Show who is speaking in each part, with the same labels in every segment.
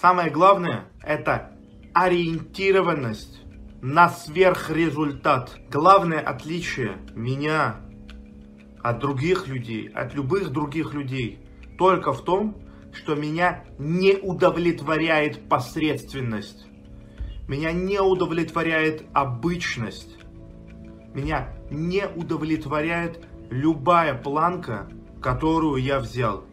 Speaker 1: Самое главное – это ориентированность на сверхрезультат. Главное отличие меня от других людей, от любых других людей, только в том, что меня не удовлетворяет посредственность. Меня не удовлетворяет обычность. Меня не удовлетворяет любая планка, которую я взял.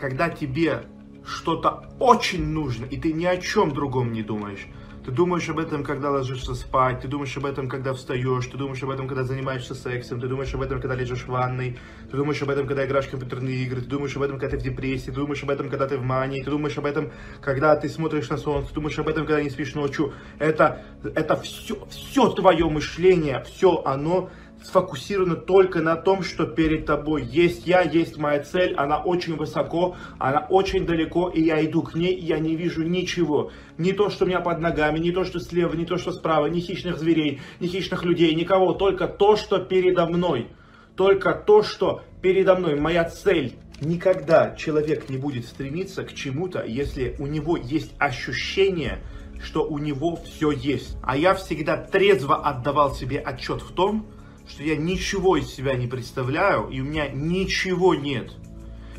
Speaker 1: Когда тебе что-то очень нужно, и ты ни о чем другом не думаешь, ты думаешь об этом, когда ложишься спать, ты думаешь об этом, когда встаешь, ты думаешь об этом, когда занимаешься сексом, ты думаешь об этом, когда лежишь в ванной, ты думаешь об этом, когда играешь в компьютерные игры, ты думаешь об этом, когда ты в депрессии, ты думаешь об этом, когда ты в мании, ты думаешь об этом, когда ты смотришь на солнце, ты думаешь об этом, когда не спишь ночью. Это, это все, все твое мышление, все оно сфокусирована только на том, что перед тобой есть я, есть моя цель, она очень высоко, она очень далеко, и я иду к ней, и я не вижу ничего. Не то, что у меня под ногами, не то, что слева, не то, что справа, ни хищных зверей, ни хищных людей, никого, только то, что передо мной. Только то, что передо мной, моя цель. Никогда человек не будет стремиться к чему-то, если у него есть ощущение, что у него все есть. А я всегда трезво отдавал себе отчет в том, что я ничего из себя не представляю, и у меня ничего нет.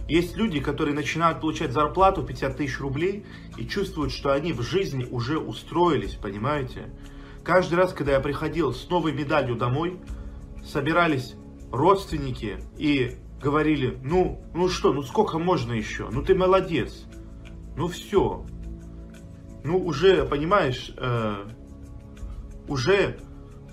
Speaker 1: Есть люди, которые начинают получать зарплату 50 тысяч рублей и чувствуют, что они в жизни уже устроились, понимаете? Каждый раз, когда я приходил с новой медалью домой, собирались родственники и говорили, ну, ну что, ну сколько можно еще? Ну ты молодец. Ну все. Ну уже, понимаешь, э, уже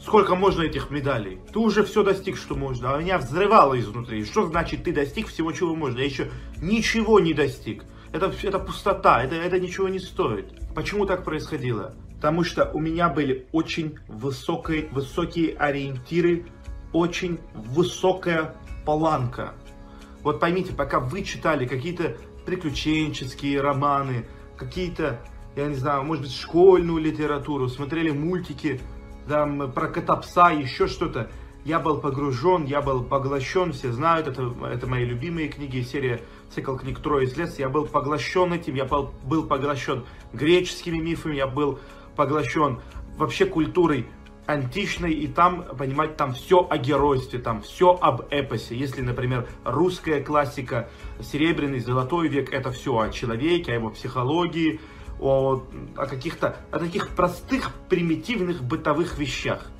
Speaker 1: Сколько можно этих медалей? Ты уже все достиг, что можно. А меня взрывало изнутри. Что значит ты достиг всего, чего можно? Я еще ничего не достиг. Это, это пустота, это, это ничего не стоит. Почему так происходило? Потому что у меня были очень высокие, высокие ориентиры, очень высокая планка. Вот поймите, пока вы читали какие-то приключенческие романы, какие-то, я не знаю, может быть, школьную литературу, смотрели мультики, там, про кота-пса, еще что-то. Я был погружен, я был поглощен, все знают, это, это мои любимые книги, серия, цикл книг «Трое из леса». Я был поглощен этим, я был, был поглощен греческими мифами, я был поглощен вообще культурой античной, и там, понимать, там все о геройстве, там все об эпосе. Если, например, русская классика, серебряный, золотой век, это все о человеке, о его психологии, о, о каких-то, о таких простых, примитивных бытовых вещах,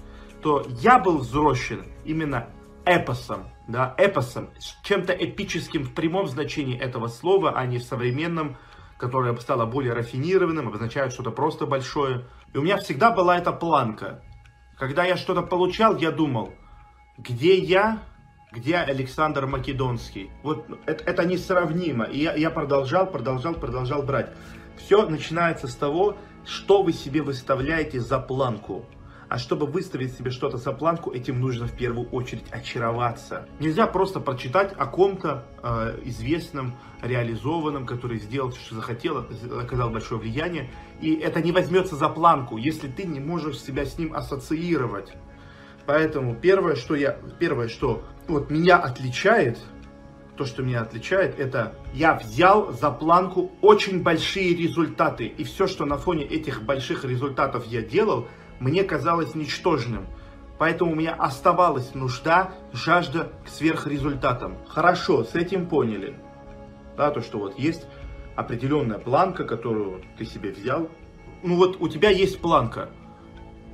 Speaker 1: то я был взросшен именно эпосом, да, эпосом, чем-то эпическим в прямом значении этого слова, а не в современном, которое стало более рафинированным, обозначает что-то просто большое. И у меня всегда была эта планка. Когда я что-то получал, я думал, где я, где Александр Македонский. Вот это, это несравнимо. И я, я продолжал, продолжал, продолжал брать. Все начинается с того, что вы себе выставляете за планку. А чтобы выставить себе что-то за планку, этим нужно в первую очередь очароваться. Нельзя просто прочитать о ком-то э, известном, реализованном, который сделал, что захотел, оказал большое влияние. И это не возьмется за планку, если ты не можешь себя с ним ассоциировать. Поэтому первое, что я, первое, что вот меня отличает то, что меня отличает, это я взял за планку очень большие результаты. И все, что на фоне этих больших результатов я делал, мне казалось ничтожным. Поэтому у меня оставалась нужда, жажда к сверхрезультатам. Хорошо, с этим поняли. Да, то, что вот есть определенная планка, которую ты себе взял. Ну вот у тебя есть планка.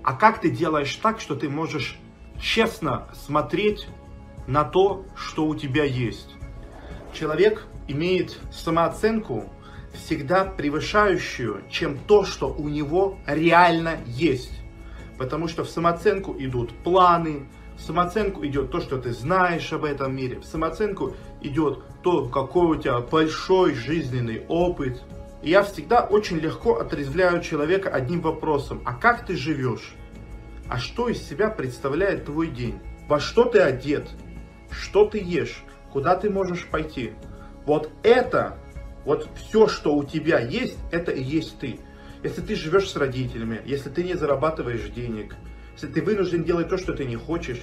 Speaker 1: А как ты делаешь так, что ты можешь честно смотреть на то, что у тебя есть? человек имеет самооценку всегда превышающую, чем то, что у него реально есть. Потому что в самооценку идут планы, в самооценку идет то, что ты знаешь об этом мире, в самооценку идет то, какой у тебя большой жизненный опыт. И я всегда очень легко отрезвляю человека одним вопросом. А как ты живешь? А что из себя представляет твой день? Во что ты одет? Что ты ешь? куда ты можешь пойти. Вот это, вот все, что у тебя есть, это и есть ты. Если ты живешь с родителями, если ты не зарабатываешь денег, если ты вынужден делать то, что ты не хочешь,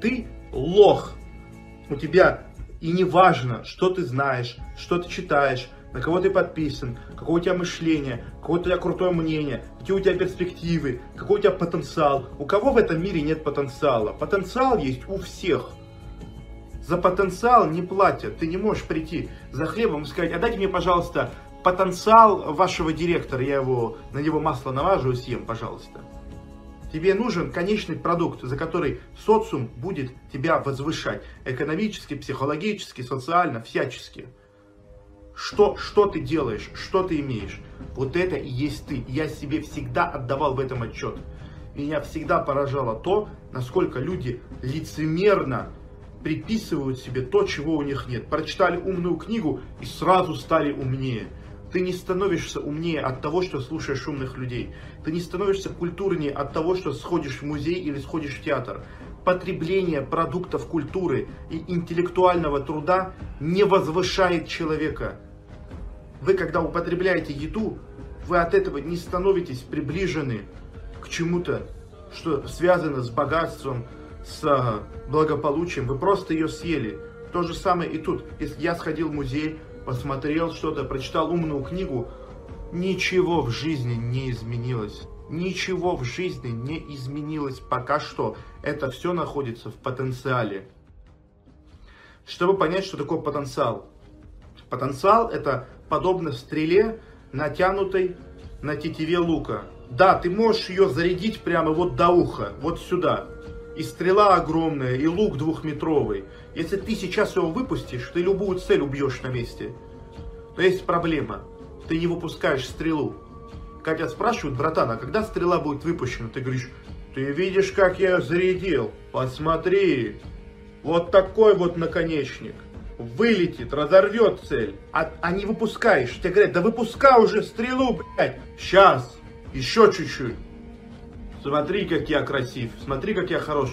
Speaker 1: ты лох. У тебя и не важно, что ты знаешь, что ты читаешь, на кого ты подписан, какое у тебя мышление, какое у тебя крутое мнение, какие у тебя перспективы, какой у тебя потенциал. У кого в этом мире нет потенциала? Потенциал есть у всех. За потенциал не платят. Ты не можешь прийти за хлебом и сказать, дайте мне, пожалуйста, потенциал вашего директора, я его, на него масло наважу и съем, пожалуйста. Тебе нужен конечный продукт, за который социум будет тебя возвышать. Экономически, психологически, социально, всячески. Что, что ты делаешь, что ты имеешь. Вот это и есть ты. Я себе всегда отдавал в этом отчет. Меня всегда поражало то, насколько люди лицемерно приписывают себе то, чего у них нет. Прочитали умную книгу и сразу стали умнее. Ты не становишься умнее от того, что слушаешь умных людей. Ты не становишься культурнее от того, что сходишь в музей или сходишь в театр. Потребление продуктов культуры и интеллектуального труда не возвышает человека. Вы, когда употребляете еду, вы от этого не становитесь приближены к чему-то, что связано с богатством, с благополучием. Вы просто ее съели. То же самое и тут. Если я сходил в музей, посмотрел что-то, прочитал умную книгу, ничего в жизни не изменилось. Ничего в жизни не изменилось пока что. Это все находится в потенциале. Чтобы понять, что такое потенциал. Потенциал это подобно стреле, натянутой на тетиве лука. Да, ты можешь ее зарядить прямо вот до уха, вот сюда. И стрела огромная, и лук двухметровый. Если ты сейчас его выпустишь, ты любую цель убьешь на месте. Но есть проблема. Ты не выпускаешь стрелу. Как тебя спрашивают, братан, а когда стрела будет выпущена? Ты говоришь, ты видишь, как я зарядил? Посмотри. Вот такой вот наконечник. Вылетит, разорвет цель. А, а не выпускаешь. Тебе говорят, да выпускай уже стрелу, блядь. Сейчас. Еще чуть-чуть. Смотри, как я красив. Смотри, как я хорош.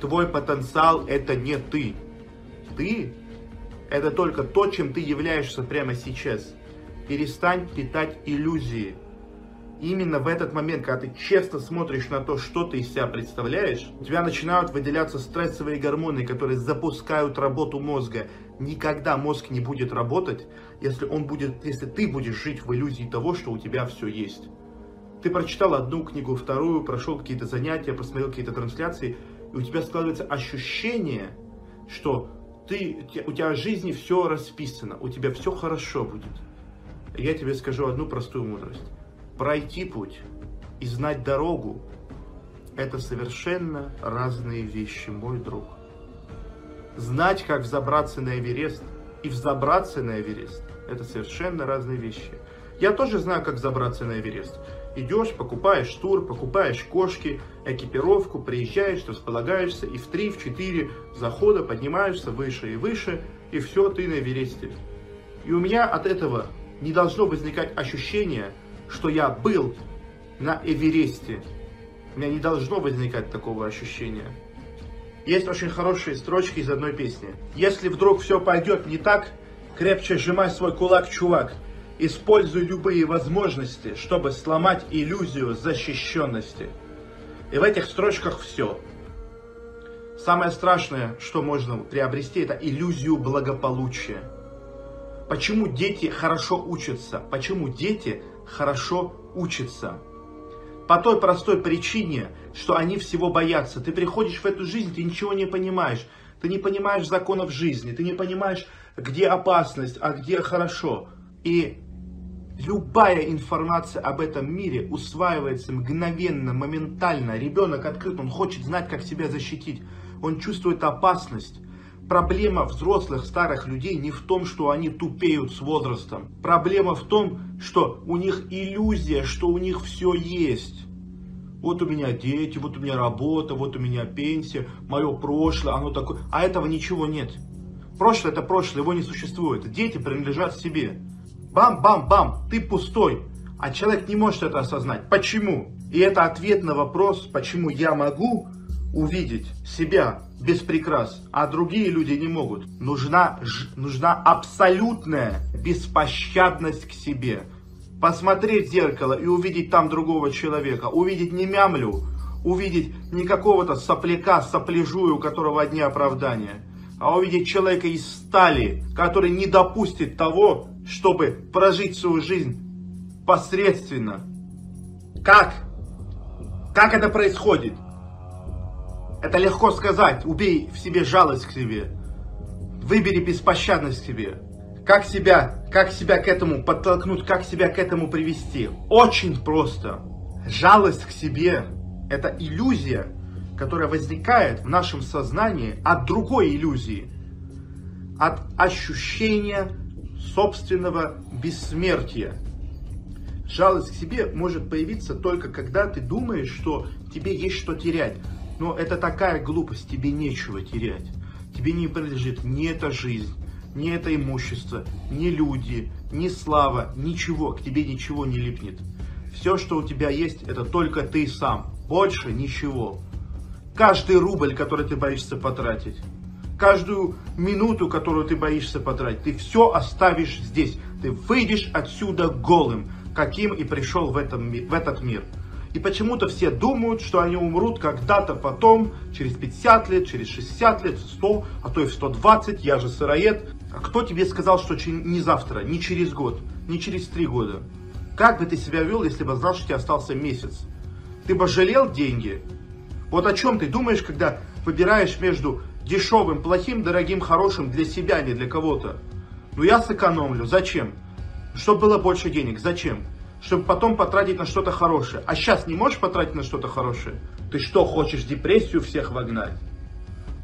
Speaker 1: Твой потенциал это не ты. Ты это только то, чем ты являешься прямо сейчас. Перестань питать иллюзии. Именно в этот момент, когда ты честно смотришь на то, что ты из себя представляешь, у тебя начинают выделяться стрессовые гормоны, которые запускают работу мозга. Никогда мозг не будет работать, если, он будет, если ты будешь жить в иллюзии того, что у тебя все есть. Ты прочитал одну книгу, вторую, прошел какие-то занятия, посмотрел какие-то трансляции, и у тебя складывается ощущение, что ты, у тебя в жизни все расписано, у тебя все хорошо будет. Я тебе скажу одну простую мудрость. Пройти путь и знать дорогу – это совершенно разные вещи, мой друг. Знать, как взобраться на Эверест и взобраться на Эверест – это совершенно разные вещи. Я тоже знаю, как забраться на Эверест. Идешь, покупаешь тур, покупаешь кошки, экипировку, приезжаешь, располагаешься, и в 3-4 захода поднимаешься выше и выше, и все, ты на Эвересте. И у меня от этого не должно возникать ощущение, что я был на Эвересте. У меня не должно возникать такого ощущения. Есть очень хорошие строчки из одной песни. Если вдруг все пойдет не так, крепче сжимай свой кулак, чувак. Используй любые возможности, чтобы сломать иллюзию защищенности. И в этих строчках все. Самое страшное, что можно приобрести, это иллюзию благополучия. Почему дети хорошо учатся? Почему дети хорошо учатся? По той простой причине, что они всего боятся. Ты приходишь в эту жизнь, ты ничего не понимаешь. Ты не понимаешь законов жизни, ты не понимаешь, где опасность, а где хорошо. И Любая информация об этом мире усваивается мгновенно, моментально. Ребенок открыт, он хочет знать, как себя защитить. Он чувствует опасность. Проблема взрослых старых людей не в том, что они тупеют с возрастом. Проблема в том, что у них иллюзия, что у них все есть. Вот у меня дети, вот у меня работа, вот у меня пенсия, мое прошлое, оно такое. А этого ничего нет. Прошлое это прошлое, его не существует. Дети принадлежат себе. Бам-бам-бам, ты пустой. А человек не может это осознать. Почему? И это ответ на вопрос, почему я могу увидеть себя без прикрас, а другие люди не могут. Нужна, ж, нужна абсолютная беспощадность к себе. Посмотреть в зеркало и увидеть там другого человека. Увидеть не мямлю, увидеть не какого-то сопляка, сопляжую, у которого одни оправдания, а увидеть человека из стали, который не допустит того, чтобы прожить свою жизнь посредственно. Как? Как это происходит? Это легко сказать. Убей в себе жалость к себе. Выбери беспощадность к себе. Как себя, как себя к этому подтолкнуть, как себя к этому привести? Очень просто. Жалость к себе – это иллюзия, которая возникает в нашем сознании от другой иллюзии, от ощущения собственного бессмертия. Жалость к себе может появиться только когда ты думаешь, что тебе есть что терять. Но это такая глупость, тебе нечего терять. Тебе не принадлежит ни эта жизнь, ни это имущество, ни люди, ни слава, ничего, к тебе ничего не липнет. Все, что у тебя есть, это только ты сам. Больше ничего. Каждый рубль, который ты боишься потратить, каждую минуту, которую ты боишься потратить, ты все оставишь здесь. Ты выйдешь отсюда голым, каким и пришел в, этом, в этот мир. И почему-то все думают, что они умрут когда-то потом, через 50 лет, через 60 лет, 100, а то и в 120, я же сыроед. А кто тебе сказал, что не завтра, не через год, не через три года? Как бы ты себя вел, если бы знал, что у тебя остался месяц? Ты бы жалел деньги? Вот о чем ты думаешь, когда выбираешь между дешевым, плохим, дорогим, хорошим для себя, не для кого-то? Ну я сэкономлю. Зачем? Чтобы было больше денег. Зачем? Чтобы потом потратить на что-то хорошее. А сейчас не можешь потратить на что-то хорошее? Ты что, хочешь депрессию всех вогнать?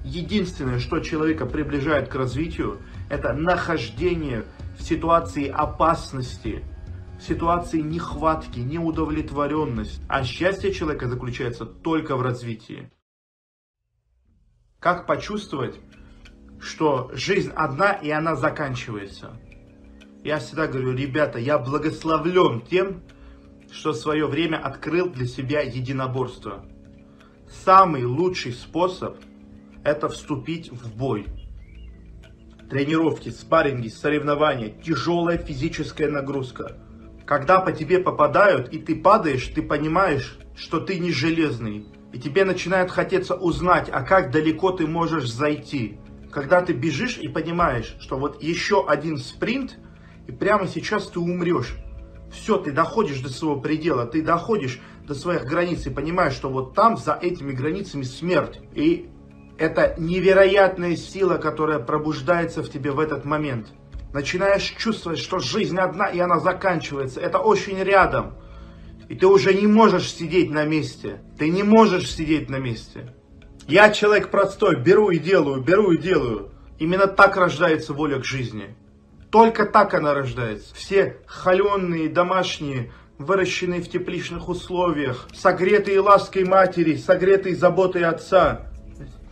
Speaker 1: Единственное, что человека приближает к развитию, это нахождение в ситуации опасности, в ситуации нехватки, неудовлетворенности. А счастье человека заключается только в развитии. Как почувствовать, что жизнь одна и она заканчивается? Я всегда говорю, ребята, я благословлен тем, что в свое время открыл для себя единоборство. Самый лучший способ – это вступить в бой. Тренировки, спарринги, соревнования, тяжелая физическая нагрузка. Когда по тебе попадают, и ты падаешь, ты понимаешь, что ты не железный. И тебе начинает хотеться узнать, а как далеко ты можешь зайти. Когда ты бежишь и понимаешь, что вот еще один спринт – и прямо сейчас ты умрешь. Все, ты доходишь до своего предела, ты доходишь до своих границ и понимаешь, что вот там, за этими границами смерть. И это невероятная сила, которая пробуждается в тебе в этот момент. Начинаешь чувствовать, что жизнь одна и она заканчивается. Это очень рядом. И ты уже не можешь сидеть на месте. Ты не можешь сидеть на месте. Я человек простой, беру и делаю, беру и делаю. Именно так рождается воля к жизни. Только так она рождается. Все холеные, домашние, выращенные в тепличных условиях, согретые лаской матери, согретые заботой отца.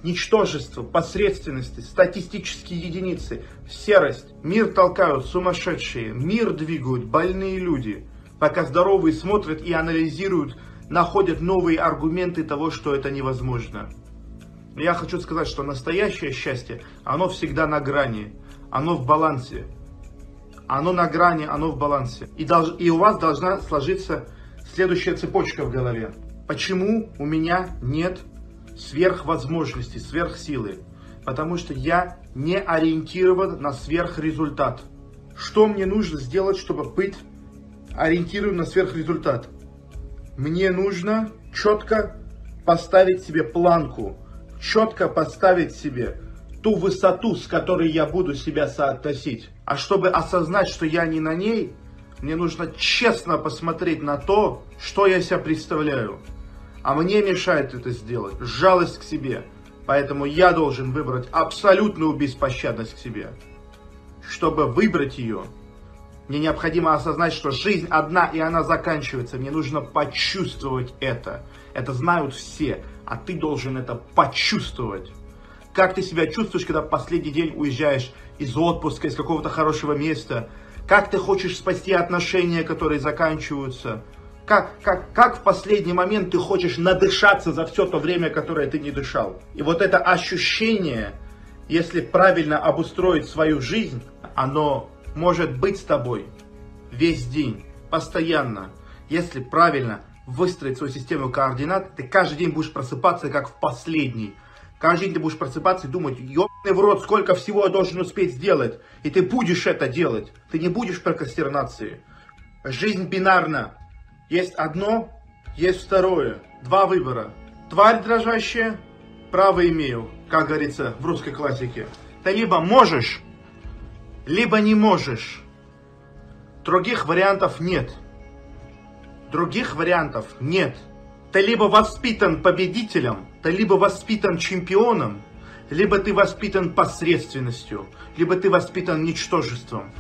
Speaker 1: Ничтожество, посредственности, статистические единицы, серость. Мир толкают сумасшедшие, мир двигают больные люди. Пока здоровые смотрят и анализируют, находят новые аргументы того, что это невозможно. Я хочу сказать, что настоящее счастье, оно всегда на грани, оно в балансе оно на грани, оно в балансе. И, долж, и у вас должна сложиться следующая цепочка в голове. Почему у меня нет сверхвозможностей, сверхсилы? Потому что я не ориентирован на сверхрезультат. Что мне нужно сделать, чтобы быть ориентирован на сверхрезультат? Мне нужно четко поставить себе планку, четко поставить себе ту высоту, с которой я буду себя соотносить. А чтобы осознать, что я не на ней, мне нужно честно посмотреть на то, что я себя представляю. А мне мешает это сделать жалость к себе. Поэтому я должен выбрать абсолютную беспощадность к себе. Чтобы выбрать ее, мне необходимо осознать, что жизнь одна и она заканчивается. Мне нужно почувствовать это. Это знают все, а ты должен это почувствовать. Как ты себя чувствуешь, когда последний день уезжаешь из отпуска, из какого-то хорошего места? Как ты хочешь спасти отношения, которые заканчиваются? Как, как, как в последний момент ты хочешь надышаться за все то время, которое ты не дышал? И вот это ощущение, если правильно обустроить свою жизнь, оно может быть с тобой весь день, постоянно. Если правильно выстроить свою систему координат, ты каждый день будешь просыпаться как в последний. Каждый день ты будешь просыпаться и думать, ебаный в рот, сколько всего я должен успеть сделать. И ты будешь это делать. Ты не будешь прокрастинации. Жизнь бинарна. Есть одно, есть второе. Два выбора. Тварь дрожащая, право имею, как говорится в русской классике. Ты либо можешь, либо не можешь. Других вариантов нет. Других вариантов нет. Ты либо воспитан победителем, ты либо воспитан чемпионом, либо ты воспитан посредственностью, либо ты воспитан ничтожеством.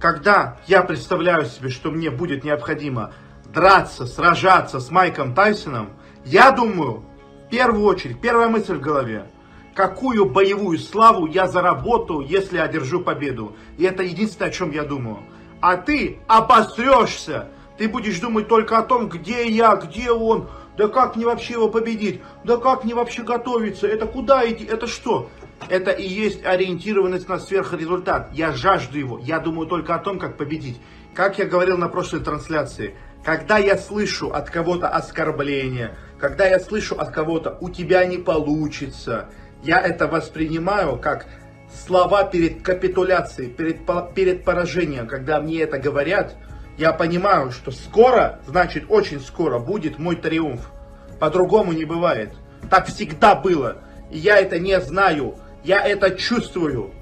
Speaker 1: Когда я представляю себе, что мне будет необходимо драться, сражаться с Майком Тайсоном, я думаю, в первую очередь, первая мысль в голове, какую боевую славу я заработаю, если одержу победу. И это единственное, о чем я думаю. А ты обосрешься, ты будешь думать только о том, где я, где он, да как мне вообще его победить? Да как мне вообще готовиться? Это куда идти? Это что? Это и есть ориентированность на сверхрезультат. Я жажду его. Я думаю только о том, как победить. Как я говорил на прошлой трансляции, когда я слышу от кого-то оскорбление, когда я слышу от кого-то «у тебя не получится», я это воспринимаю как слова перед капитуляцией, перед, перед поражением. Когда мне это говорят – я понимаю, что скоро, значит очень скоро будет мой триумф. По-другому не бывает. Так всегда было. И я это не знаю. Я это чувствую.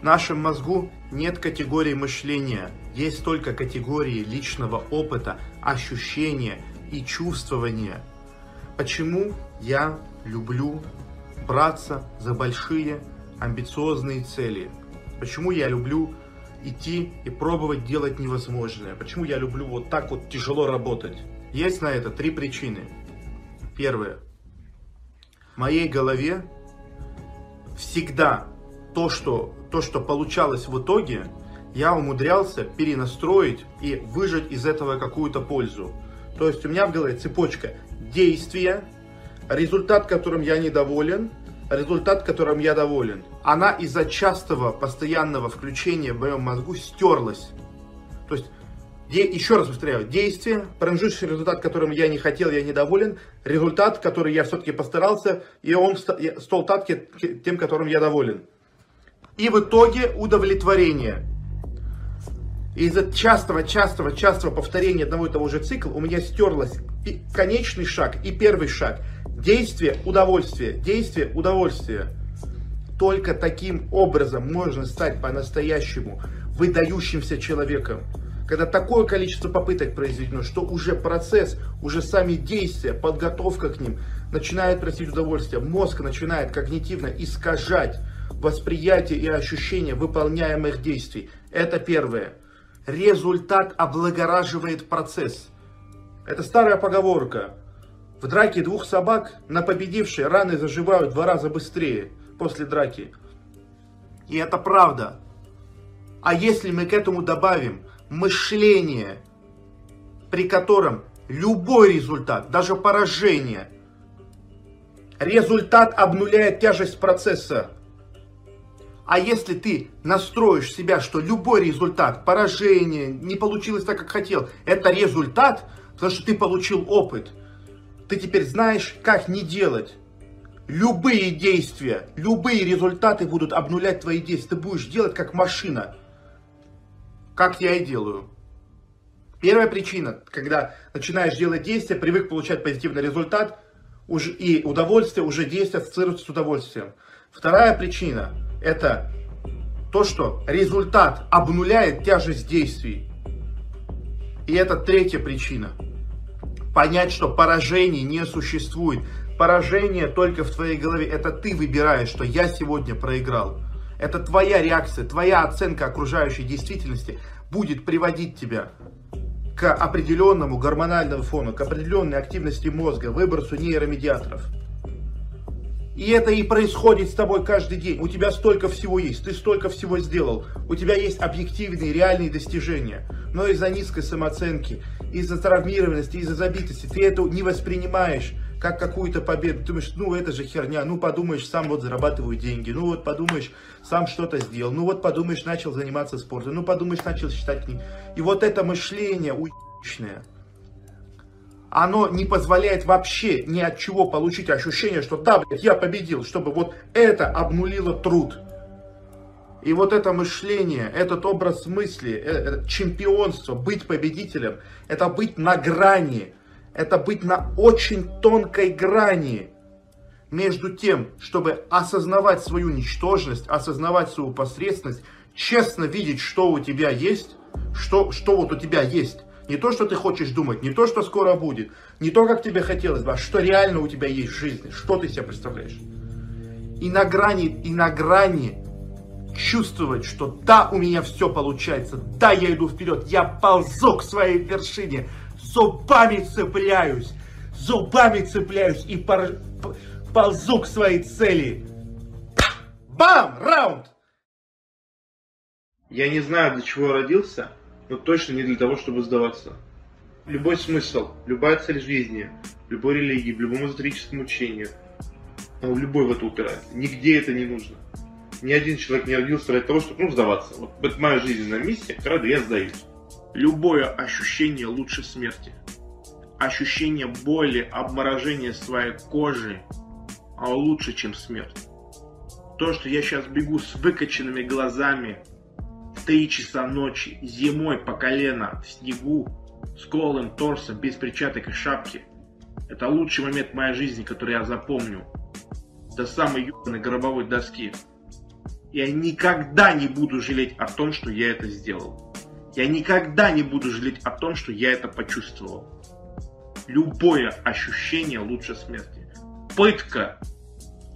Speaker 1: В нашем мозгу нет категории мышления. Есть только категории личного опыта, ощущения и чувствования. Почему я люблю браться за большие амбициозные цели? Почему я люблю идти и пробовать делать невозможное. Почему я люблю вот так вот тяжело работать? Есть на это три причины. Первое. В моей голове всегда то, что, то, что получалось в итоге, я умудрялся перенастроить и выжать из этого какую-то пользу. То есть у меня в голове цепочка действия, результат, которым я недоволен, результат, которым я доволен. Она из-за частого, постоянного включения в моем мозгу стерлась. То есть, еще раз повторяю, действие, промежуточный результат, которым я не хотел, я недоволен, результат, который я все-таки постарался, и он стал так тем, которым я доволен. И в итоге удовлетворение. Из-за частого, частого, частого повторения одного и того же цикла у меня стерлось конечный шаг и первый шаг – Действие, удовольствие, действие, удовольствие. Только таким образом можно стать по-настоящему выдающимся человеком. Когда такое количество попыток произведено, что уже процесс, уже сами действия, подготовка к ним начинает просить удовольствия. Мозг начинает когнитивно искажать восприятие и ощущение выполняемых действий. Это первое. Результат облагораживает процесс. Это старая поговорка. В драке двух собак на победившей раны заживают в два раза быстрее после драки. И это правда. А если мы к этому добавим мышление, при котором любой результат, даже поражение, результат обнуляет тяжесть процесса. А если ты настроишь себя, что любой результат, поражение, не получилось так, как хотел, это результат, потому что ты получил опыт – ты теперь знаешь, как не делать. Любые действия, любые результаты будут обнулять твои действия. Ты будешь делать как машина. Как я и делаю. Первая причина, когда начинаешь делать действия, привык получать позитивный результат, уже, и удовольствие, уже действие ассоциируется с удовольствием. Вторая причина, это то, что результат обнуляет тяжесть действий. И это третья причина – понять, что поражений не существует. Поражение только в твоей голове. Это ты выбираешь, что я сегодня проиграл. Это твоя реакция, твоя оценка окружающей действительности будет приводить тебя к определенному гормональному фону, к определенной активности мозга, выбросу нейромедиаторов. И это и происходит с тобой каждый день. У тебя столько всего есть, ты столько всего сделал. У тебя есть объективные, реальные достижения. Но из-за низкой самооценки, из-за травмированности, из-за забитости ты это не воспринимаешь как какую-то победу. Ты думаешь, ну это же херня, ну подумаешь, сам вот зарабатываю деньги, ну вот подумаешь, сам что-то сделал, ну вот подумаешь, начал заниматься спортом, ну подумаешь, начал читать книги. И вот это мышление уебищное, оно не позволяет вообще ни от чего получить ощущение, что да, блядь, я победил, чтобы вот это обнулило труд. И вот это мышление, этот образ мысли, это чемпионство, быть победителем, это быть на грани, это быть на очень тонкой грани между тем, чтобы осознавать свою ничтожность, осознавать свою посредственность, честно видеть, что у тебя есть, что, что вот у тебя есть. Не то, что ты хочешь думать, не то, что скоро будет, не то, как тебе хотелось бы, а что реально у тебя есть в жизни, что ты себе представляешь. И на грани, и на грани чувствовать, что да, у меня все получается, да, я иду вперед, я ползу к своей вершине, зубами цепляюсь, зубами цепляюсь и пор... ползу к своей цели. Бам! Раунд! Я не знаю, для чего я родился, но точно не для того, чтобы сдаваться. Любой смысл, любая цель жизни, любой религии, в любом эзотерическом учении, любой в это упирается. Нигде это не нужно ни один человек не родился ради того, чтобы ну, сдаваться. Вот это моя жизненная миссия, когда я сдаюсь. Любое ощущение лучше смерти. Ощущение боли, обморожения своей кожи а лучше, чем смерть. То, что я сейчас бегу с выкоченными глазами в 3 часа ночи, зимой по колено, в снегу, с голым торсом, без перчаток и шапки, это лучший момент моей жизни, который я запомню. До самой ебаной гробовой доски. Я никогда не буду жалеть о том, что я это сделал. Я никогда не буду жалеть о том, что я это почувствовал. Любое ощущение лучше смерти. Пытка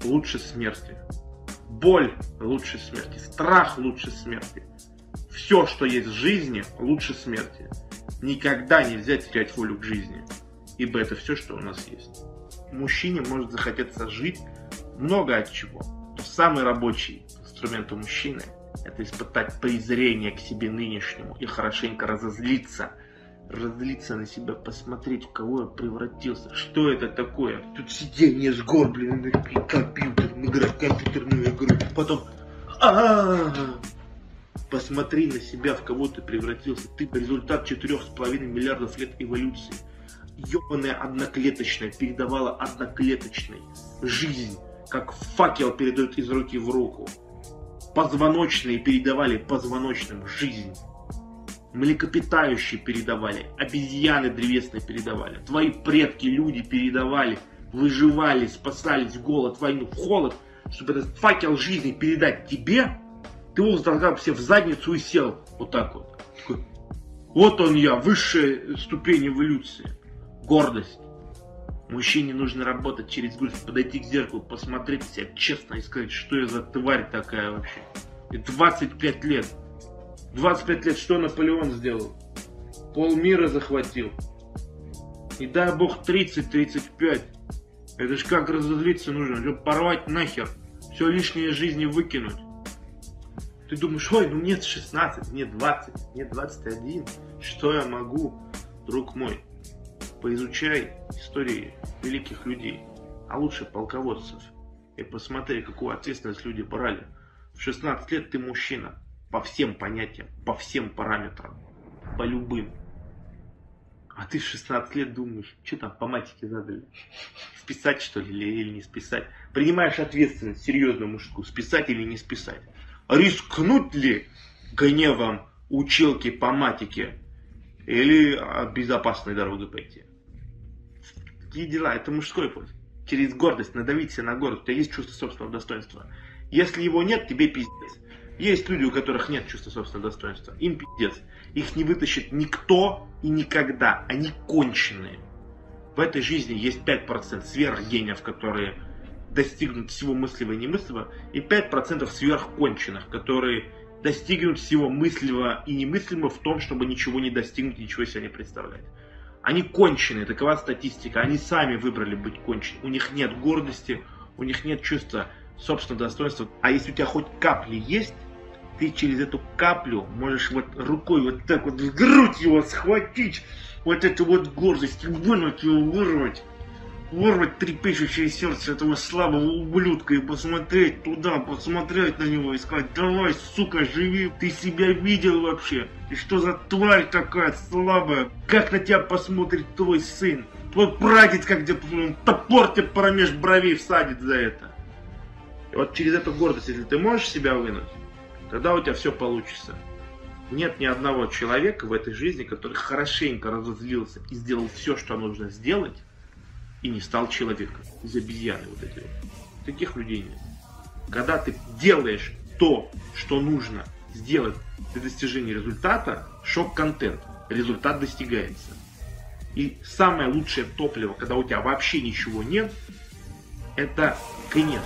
Speaker 1: лучше смерти. Боль лучше смерти. Страх лучше смерти. Все, что есть в жизни, лучше смерти. Никогда нельзя терять волю к жизни. Ибо это все, что у нас есть. Мужчине может захотеться жить много от чего. Но самый рабочий инструмент у мужчины – это испытать презрение к себе нынешнему и хорошенько разозлиться. Разлиться на себя, посмотреть, в кого я превратился, что это такое. Тут сидение сгорбленное, компьютер, играть компьютерную игру, потом а Посмотри на себя, в кого ты превратился. Ты результат четырех с половиной миллиардов лет эволюции. Ёбаная одноклеточная передавала одноклеточной жизнь, как факел передает из руки в руку позвоночные передавали позвоночным жизнь. Млекопитающие передавали, обезьяны древесные передавали, твои предки, люди передавали, выживали, спасались в голод, войну, в холод, чтобы этот факел жизни передать тебе, ты его вздолгал все в задницу и сел вот так вот. Вот он я, высшая ступень эволюции. Гордость. Мужчине нужно работать через грусть, подойти к зеркалу, посмотреть себя честно и сказать, что я за тварь такая вообще. И 25 лет. 25 лет что Наполеон сделал? Пол мира захватил. И дай бог 30-35. Это ж как разозлиться нужно, порвать нахер. Все лишнее жизни выкинуть. Ты думаешь, ой, ну нет 16, нет 20, нет 21. Что я могу, друг мой? Поизучай истории великих людей, а лучше полководцев. И посмотри, какую ответственность люди брали. В 16 лет ты мужчина. По всем понятиям, по всем параметрам. По любым. А ты в 16 лет думаешь, что там по матике задали? Списать что ли или, или не списать? Принимаешь ответственность серьезную мужскую, списать или не списать? Рискнуть ли гневом училки по матике или безопасной дорогой пойти? Такие дела, это мужской путь. Через гордость, надавить себе на гордость. У тебя есть чувство собственного достоинства. Если его нет, тебе пиздец. Есть люди, у которых нет чувства собственного достоинства. Им пиздец. Их не вытащит никто и никогда. Они конченые. В этой жизни есть 5% сверхгениев, которые достигнут всего мыслимого и немыслимого, и 5% сверхконченных, которые достигнут всего мыслимого и немыслимого в том, чтобы ничего не достигнуть, ничего себе не представлять. Они конченые, такова статистика. Они сами выбрали быть конченными. У них нет гордости, у них нет чувства собственного достоинства. А если у тебя хоть капли есть, ты через эту каплю можешь вот рукой вот так вот в грудь его схватить, вот эту вот гордость, вынуть его, вырвать.
Speaker 2: Вырвать трепещущее сердце этого слабого ублюдка и посмотреть туда, посмотреть на него и сказать, давай, сука, живи, ты себя видел вообще? И что за тварь такая слабая? Как на тебя посмотрит твой сын? Твой прадед как где топор тебе промеж бровей всадит за это. И вот через эту гордость, если ты можешь себя вынуть, тогда у тебя все получится. Нет ни одного человека в этой жизни, который хорошенько разозлился и сделал все, что нужно сделать, и не стал человеком. Из обезьяны вот эти вот. Таких людей нет. Когда ты делаешь то, что нужно сделать для достижения результата, шок-контент. Результат достигается. И самое лучшее топливо, когда у тебя вообще ничего нет, это гнев.